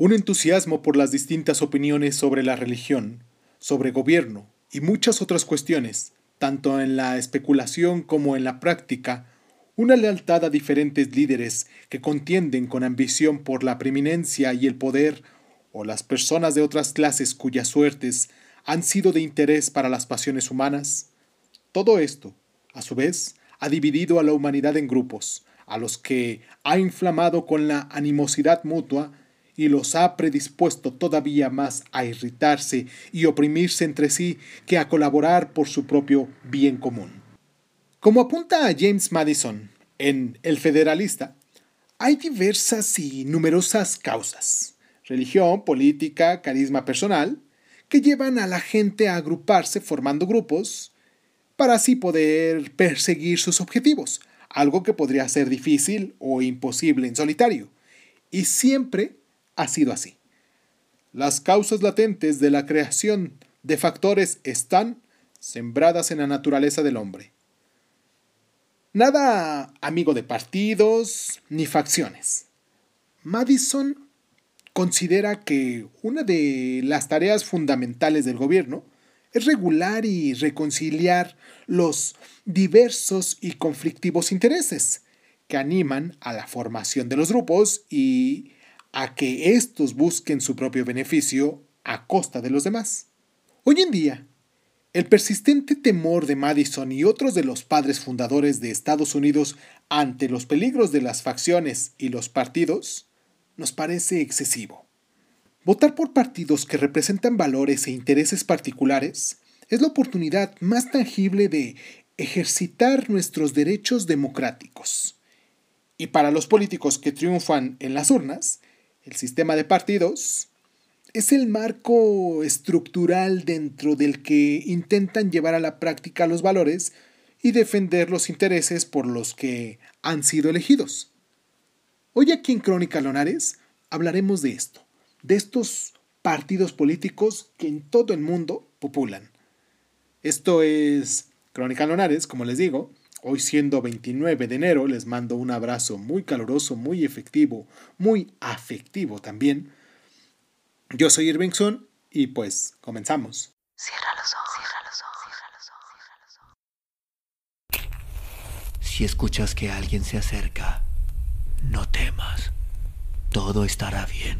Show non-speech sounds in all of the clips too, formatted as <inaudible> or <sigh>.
Un entusiasmo por las distintas opiniones sobre la religión, sobre gobierno y muchas otras cuestiones, tanto en la especulación como en la práctica, una lealtad a diferentes líderes que contienden con ambición por la preeminencia y el poder, o las personas de otras clases cuyas suertes han sido de interés para las pasiones humanas. Todo esto, a su vez, ha dividido a la humanidad en grupos, a los que ha inflamado con la animosidad mutua y los ha predispuesto todavía más a irritarse y oprimirse entre sí que a colaborar por su propio bien común. Como apunta a James Madison en El Federalista, hay diversas y numerosas causas, religión, política, carisma personal, que llevan a la gente a agruparse formando grupos para así poder perseguir sus objetivos, algo que podría ser difícil o imposible en solitario. Y siempre ha sido así. Las causas latentes de la creación de factores están sembradas en la naturaleza del hombre. Nada amigo de partidos ni facciones. Madison considera que una de las tareas fundamentales del gobierno es regular y reconciliar los diversos y conflictivos intereses que animan a la formación de los grupos y a que éstos busquen su propio beneficio a costa de los demás. Hoy en día, el persistente temor de Madison y otros de los padres fundadores de Estados Unidos ante los peligros de las facciones y los partidos nos parece excesivo. Votar por partidos que representan valores e intereses particulares es la oportunidad más tangible de ejercitar nuestros derechos democráticos. Y para los políticos que triunfan en las urnas, el sistema de partidos es el marco estructural dentro del que intentan llevar a la práctica los valores y defender los intereses por los que han sido elegidos. Hoy aquí en Crónica Lonares hablaremos de esto, de estos partidos políticos que en todo el mundo populan. Esto es Crónica Lonares, como les digo, Hoy siendo 29 de enero les mando un abrazo muy caluroso, muy efectivo, muy afectivo también. Yo soy Irvingson y pues comenzamos. Cierra los ojos, cierra los ojos, cierra los ojos, Si escuchas que alguien se acerca, no temas. Todo estará bien.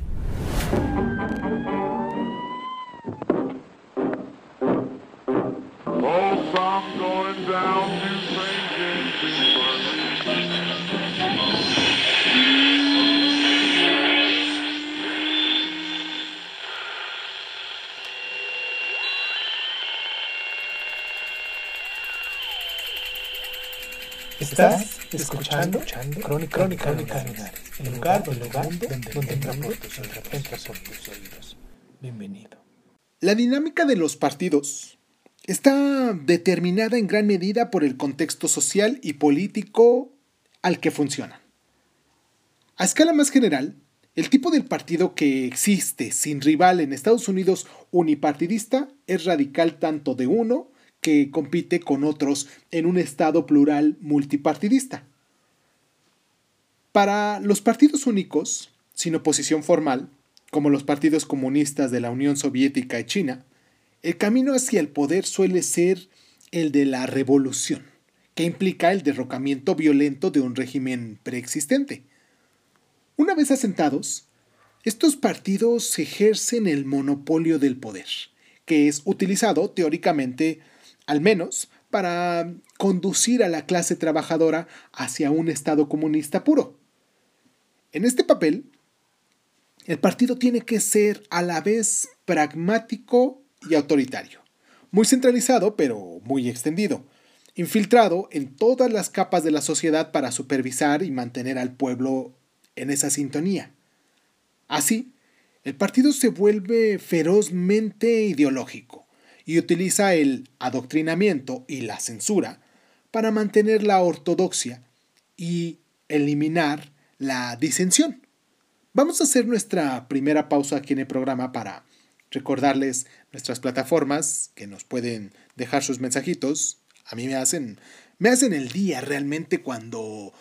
Estás escuchando, escuchando Crónica, Crónica, Crónica el lugar, el lugar donde, donde, donde entra tus oídos. Bienvenido. La dinámica de los partidos está determinada en gran medida por el contexto social y político al que funcionan. A escala más general, el tipo del partido que existe sin rival en Estados Unidos unipartidista es radical tanto de uno que compite con otros en un Estado plural multipartidista. Para los partidos únicos, sin oposición formal, como los partidos comunistas de la Unión Soviética y China, el camino hacia el poder suele ser el de la revolución, que implica el derrocamiento violento de un régimen preexistente. Una vez asentados, estos partidos ejercen el monopolio del poder, que es utilizado teóricamente al menos para conducir a la clase trabajadora hacia un Estado comunista puro. En este papel, el partido tiene que ser a la vez pragmático y autoritario, muy centralizado pero muy extendido, infiltrado en todas las capas de la sociedad para supervisar y mantener al pueblo en esa sintonía. Así, el partido se vuelve ferozmente ideológico, y utiliza el adoctrinamiento y la censura para mantener la ortodoxia y eliminar la disensión. Vamos a hacer nuestra primera pausa aquí en el programa para recordarles nuestras plataformas que nos pueden dejar sus mensajitos. A mí me hacen, me hacen el día realmente cuando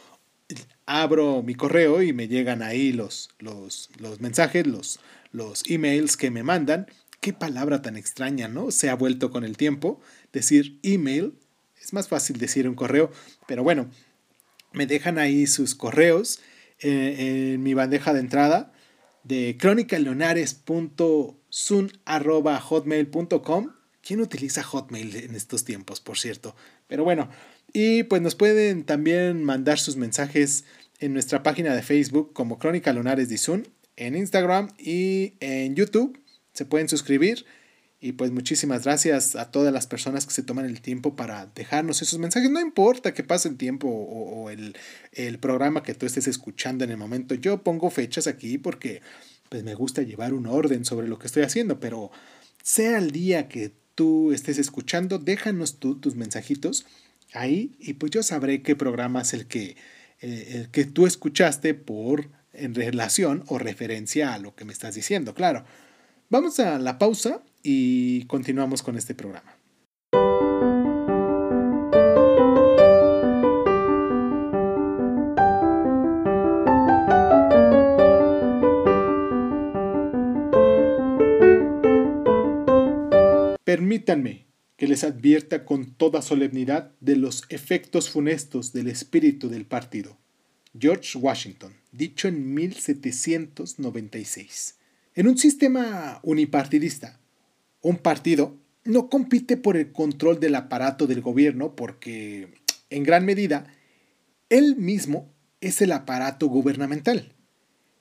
abro mi correo y me llegan ahí los, los, los mensajes, los, los emails que me mandan. Qué palabra tan extraña, ¿no? Se ha vuelto con el tiempo. Decir email es más fácil decir un correo, pero bueno, me dejan ahí sus correos eh, en mi bandeja de entrada de hotmail.com ¿Quién utiliza Hotmail en estos tiempos, por cierto? Pero bueno, y pues nos pueden también mandar sus mensajes en nuestra página de Facebook como Crónica Lunares de Zoom, en Instagram y en YouTube. Se pueden suscribir. Y pues muchísimas gracias a todas las personas que se toman el tiempo para dejarnos esos mensajes. No importa que pase el tiempo o, el, el, programa que tú estés escuchando en el momento. Yo pongo fechas aquí porque pues me gusta llevar un orden sobre lo que estoy haciendo. Pero sea el día que tú estés escuchando, déjanos tú tus mensajitos ahí y pues yo sabré qué programa es el que, eh, el que tú escuchaste por en relación o referencia a lo que me estás diciendo, claro. Vamos a la pausa y continuamos con este programa. Permítanme que les advierta con toda solemnidad de los efectos funestos del espíritu del partido. George Washington, dicho en 1796. En un sistema unipartidista, un partido no compite por el control del aparato del gobierno porque, en gran medida, él mismo es el aparato gubernamental.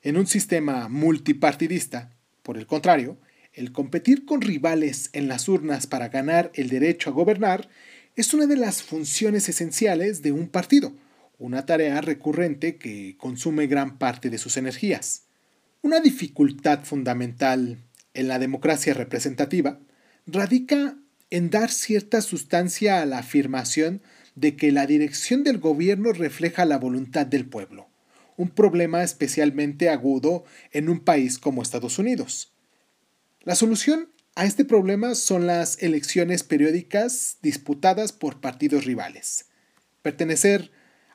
En un sistema multipartidista, por el contrario, el competir con rivales en las urnas para ganar el derecho a gobernar es una de las funciones esenciales de un partido, una tarea recurrente que consume gran parte de sus energías. Una dificultad fundamental en la democracia representativa radica en dar cierta sustancia a la afirmación de que la dirección del gobierno refleja la voluntad del pueblo, un problema especialmente agudo en un país como Estados Unidos. La solución a este problema son las elecciones periódicas disputadas por partidos rivales. Pertenecer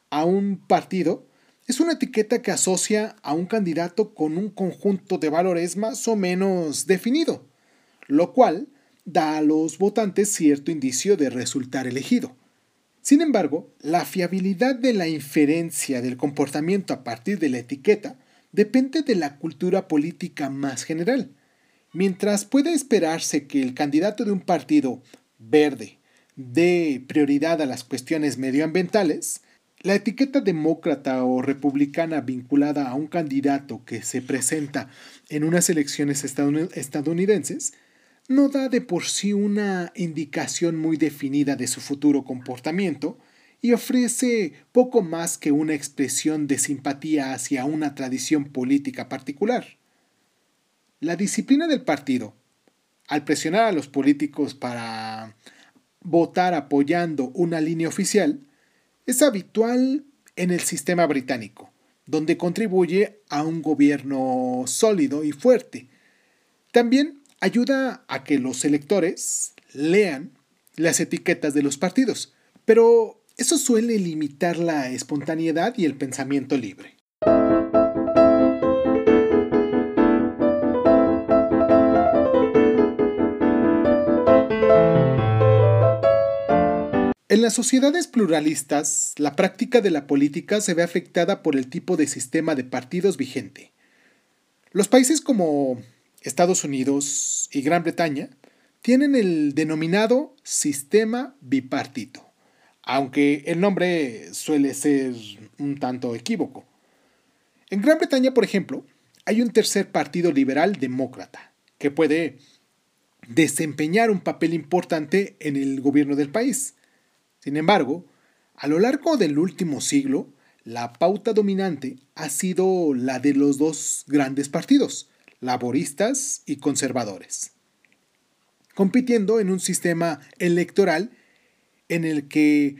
a un partido es una etiqueta que asocia a un candidato con un conjunto de valores más o menos definido, lo cual da a los votantes cierto indicio de resultar elegido. Sin embargo, la fiabilidad de la inferencia del comportamiento a partir de la etiqueta depende de la cultura política más general. Mientras puede esperarse que el candidato de un partido verde dé prioridad a las cuestiones medioambientales, la etiqueta demócrata o republicana vinculada a un candidato que se presenta en unas elecciones estadounidenses no da de por sí una indicación muy definida de su futuro comportamiento y ofrece poco más que una expresión de simpatía hacia una tradición política particular. La disciplina del partido, al presionar a los políticos para votar apoyando una línea oficial, es habitual en el sistema británico, donde contribuye a un gobierno sólido y fuerte. También ayuda a que los electores lean las etiquetas de los partidos, pero eso suele limitar la espontaneidad y el pensamiento libre. En las sociedades pluralistas, la práctica de la política se ve afectada por el tipo de sistema de partidos vigente. Los países como Estados Unidos y Gran Bretaña tienen el denominado sistema bipartito, aunque el nombre suele ser un tanto equívoco. En Gran Bretaña, por ejemplo, hay un tercer partido liberal demócrata que puede desempeñar un papel importante en el gobierno del país. Sin embargo, a lo largo del último siglo, la pauta dominante ha sido la de los dos grandes partidos, laboristas y conservadores, compitiendo en un sistema electoral en el que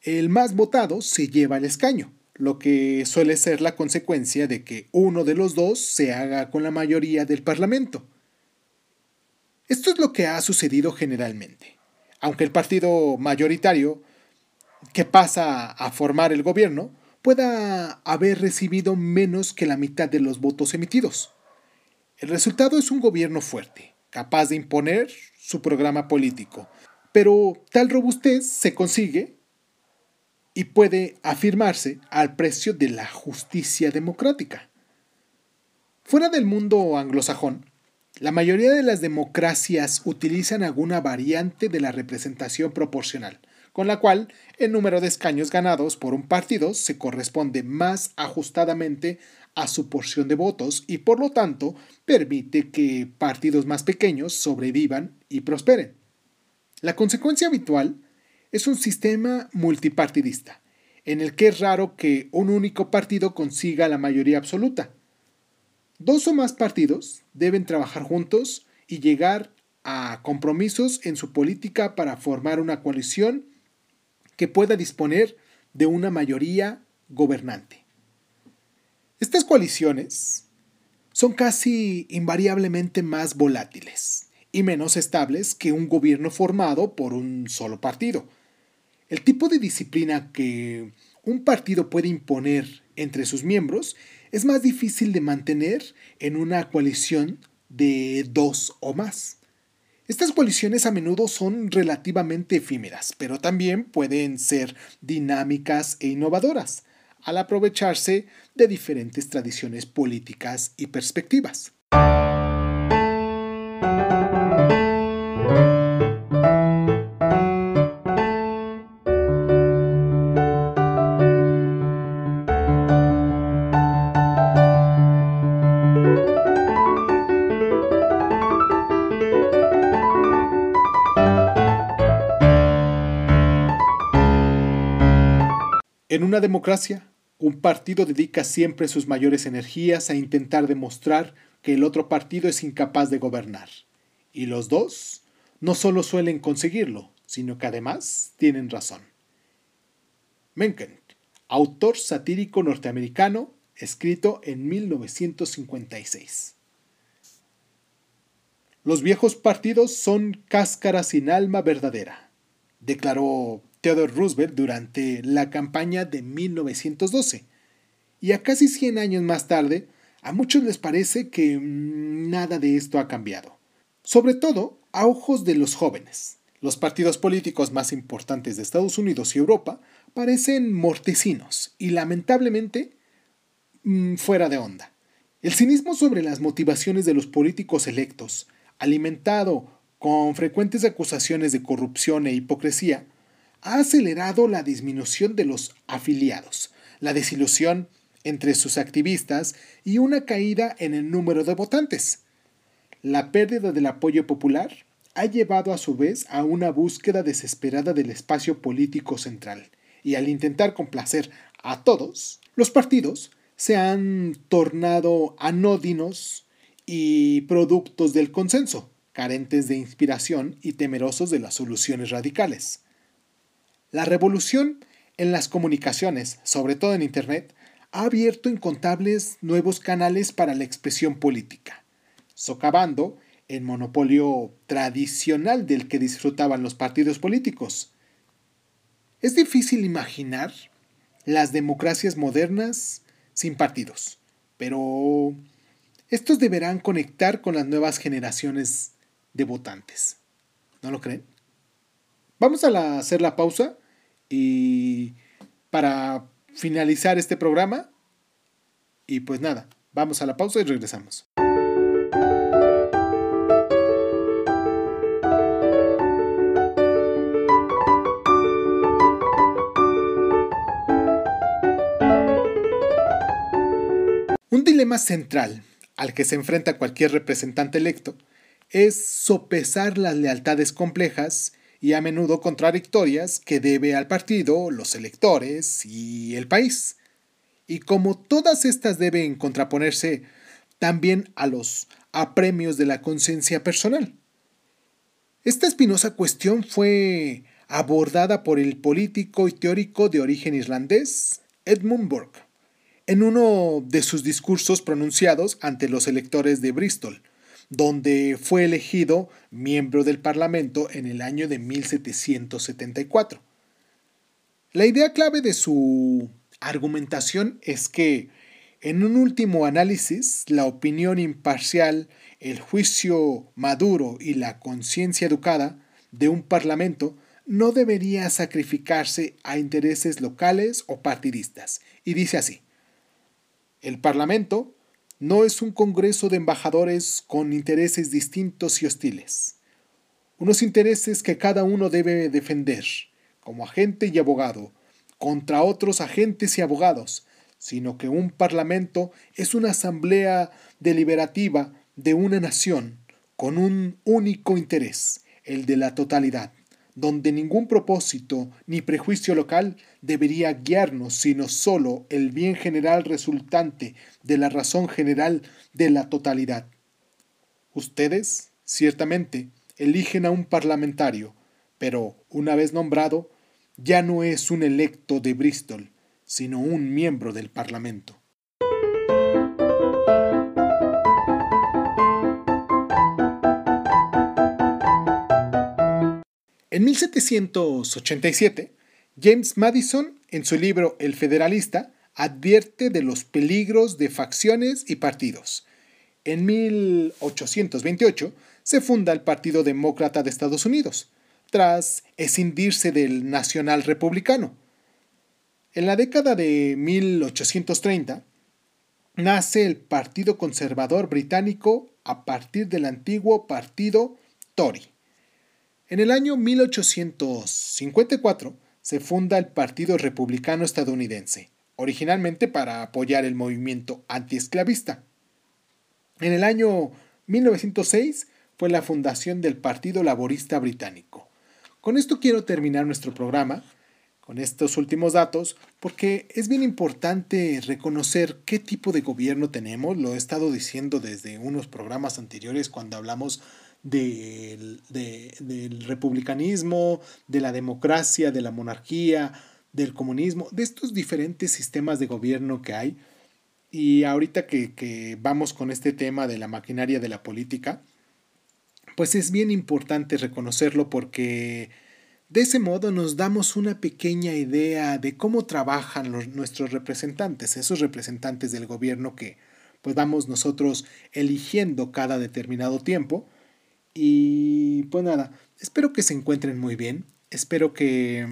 el más votado se lleva el escaño, lo que suele ser la consecuencia de que uno de los dos se haga con la mayoría del Parlamento. Esto es lo que ha sucedido generalmente. Aunque el partido mayoritario que pasa a formar el gobierno pueda haber recibido menos que la mitad de los votos emitidos. El resultado es un gobierno fuerte, capaz de imponer su programa político, pero tal robustez se consigue y puede afirmarse al precio de la justicia democrática. Fuera del mundo anglosajón, la mayoría de las democracias utilizan alguna variante de la representación proporcional, con la cual el número de escaños ganados por un partido se corresponde más ajustadamente a su porción de votos y por lo tanto permite que partidos más pequeños sobrevivan y prosperen. La consecuencia habitual es un sistema multipartidista, en el que es raro que un único partido consiga la mayoría absoluta. Dos o más partidos deben trabajar juntos y llegar a compromisos en su política para formar una coalición que pueda disponer de una mayoría gobernante. Estas coaliciones son casi invariablemente más volátiles y menos estables que un gobierno formado por un solo partido. El tipo de disciplina que un partido puede imponer entre sus miembros es más difícil de mantener en una coalición de dos o más. Estas coaliciones a menudo son relativamente efímeras, pero también pueden ser dinámicas e innovadoras, al aprovecharse de diferentes tradiciones políticas y perspectivas. En una democracia, un partido dedica siempre sus mayores energías a intentar demostrar que el otro partido es incapaz de gobernar. Y los dos no solo suelen conseguirlo, sino que además tienen razón. Mencken, autor satírico norteamericano, escrito en 1956. Los viejos partidos son cáscaras sin alma verdadera, declaró Roosevelt durante la campaña de 1912. Y a casi 100 años más tarde, a muchos les parece que mm, nada de esto ha cambiado. Sobre todo a ojos de los jóvenes. Los partidos políticos más importantes de Estados Unidos y Europa parecen mortecinos y lamentablemente mm, fuera de onda. El cinismo sobre las motivaciones de los políticos electos, alimentado con frecuentes acusaciones de corrupción e hipocresía, ha acelerado la disminución de los afiliados, la desilusión entre sus activistas y una caída en el número de votantes. La pérdida del apoyo popular ha llevado a su vez a una búsqueda desesperada del espacio político central, y al intentar complacer a todos, los partidos se han tornado anódinos y productos del consenso, carentes de inspiración y temerosos de las soluciones radicales. La revolución en las comunicaciones, sobre todo en Internet, ha abierto incontables nuevos canales para la expresión política, socavando el monopolio tradicional del que disfrutaban los partidos políticos. Es difícil imaginar las democracias modernas sin partidos, pero estos deberán conectar con las nuevas generaciones de votantes. ¿No lo creen? Vamos a hacer la pausa y para finalizar este programa. Y pues nada, vamos a la pausa y regresamos. Un dilema central al que se enfrenta cualquier representante electo es sopesar las lealtades complejas y a menudo contradictorias que debe al partido, los electores y el país. Y como todas estas deben contraponerse también a los apremios de la conciencia personal. Esta espinosa cuestión fue abordada por el político y teórico de origen irlandés Edmund Burke en uno de sus discursos pronunciados ante los electores de Bristol, donde fue elegido miembro del Parlamento en el año de 1774. La idea clave de su argumentación es que, en un último análisis, la opinión imparcial, el juicio maduro y la conciencia educada de un parlamento no debería sacrificarse a intereses locales o partidistas. Y dice así, el Parlamento no es un congreso de embajadores con intereses distintos y hostiles, unos intereses que cada uno debe defender, como agente y abogado, contra otros agentes y abogados, sino que un Parlamento es una asamblea deliberativa de una nación con un único interés, el de la totalidad donde ningún propósito ni prejuicio local debería guiarnos, sino sólo el bien general resultante de la razón general de la totalidad. Ustedes, ciertamente, eligen a un parlamentario, pero, una vez nombrado, ya no es un electo de Bristol, sino un miembro del Parlamento. En 1787, James Madison, en su libro El Federalista, advierte de los peligros de facciones y partidos. En 1828 se funda el Partido Demócrata de Estados Unidos, tras escindirse del Nacional Republicano. En la década de 1830 nace el Partido Conservador Británico a partir del antiguo Partido Tory. En el año 1854 se funda el Partido Republicano Estadounidense, originalmente para apoyar el movimiento antiesclavista. En el año 1906 fue la fundación del Partido Laborista Británico. Con esto quiero terminar nuestro programa, con estos últimos datos, porque es bien importante reconocer qué tipo de gobierno tenemos. Lo he estado diciendo desde unos programas anteriores cuando hablamos del, del republicanismo, de la democracia, de la monarquía, del comunismo, de estos diferentes sistemas de gobierno que hay. Y ahorita que, que, vamos con este tema de la maquinaria de la política, pues es bien importante reconocerlo porque de ese modo nos damos una pequeña idea de cómo trabajan nuestros representantes, esos representantes del gobierno que pues vamos nosotros eligiendo cada determinado tiempo y pues nada, espero que se encuentren muy bien, espero que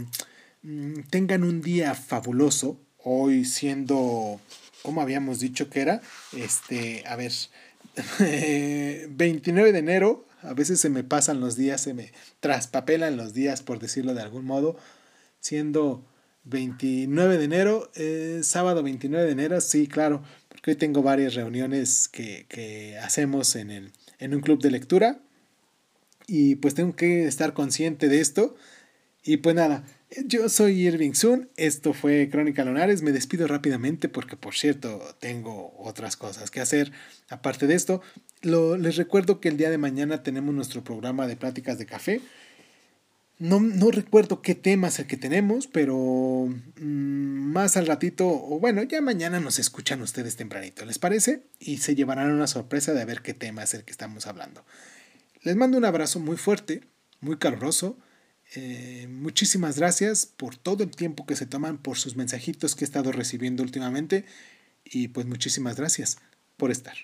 mm, tengan un día fabuloso, hoy siendo, como habíamos dicho que era, este, a ver, <laughs> 29 de enero, a veces se me pasan los días, se me traspapelan los días, por decirlo de algún modo, siendo 29 de enero, eh, sábado 29 de enero, sí, claro, porque hoy tengo varias reuniones que, que hacemos en, el, en un club de lectura y pues tengo que estar consciente de esto. Y pues nada, yo soy Irving Sun, esto fue Crónica Lunares, me despido rápidamente porque por cierto tengo otras cosas que hacer. Aparte de esto, lo, les recuerdo que el día de mañana tenemos nuestro programa de pláticas de café. No, no recuerdo qué tema es el que tenemos, pero mm, más al ratito, o bueno, ya mañana nos escuchan ustedes tempranito, ¿les parece? Y se llevarán una sorpresa de ver qué tema es el que estamos hablando. Les mando un abrazo muy fuerte, muy caluroso. Eh, muchísimas gracias por todo el tiempo que se toman, por sus mensajitos que he estado recibiendo últimamente. Y pues muchísimas gracias por estar.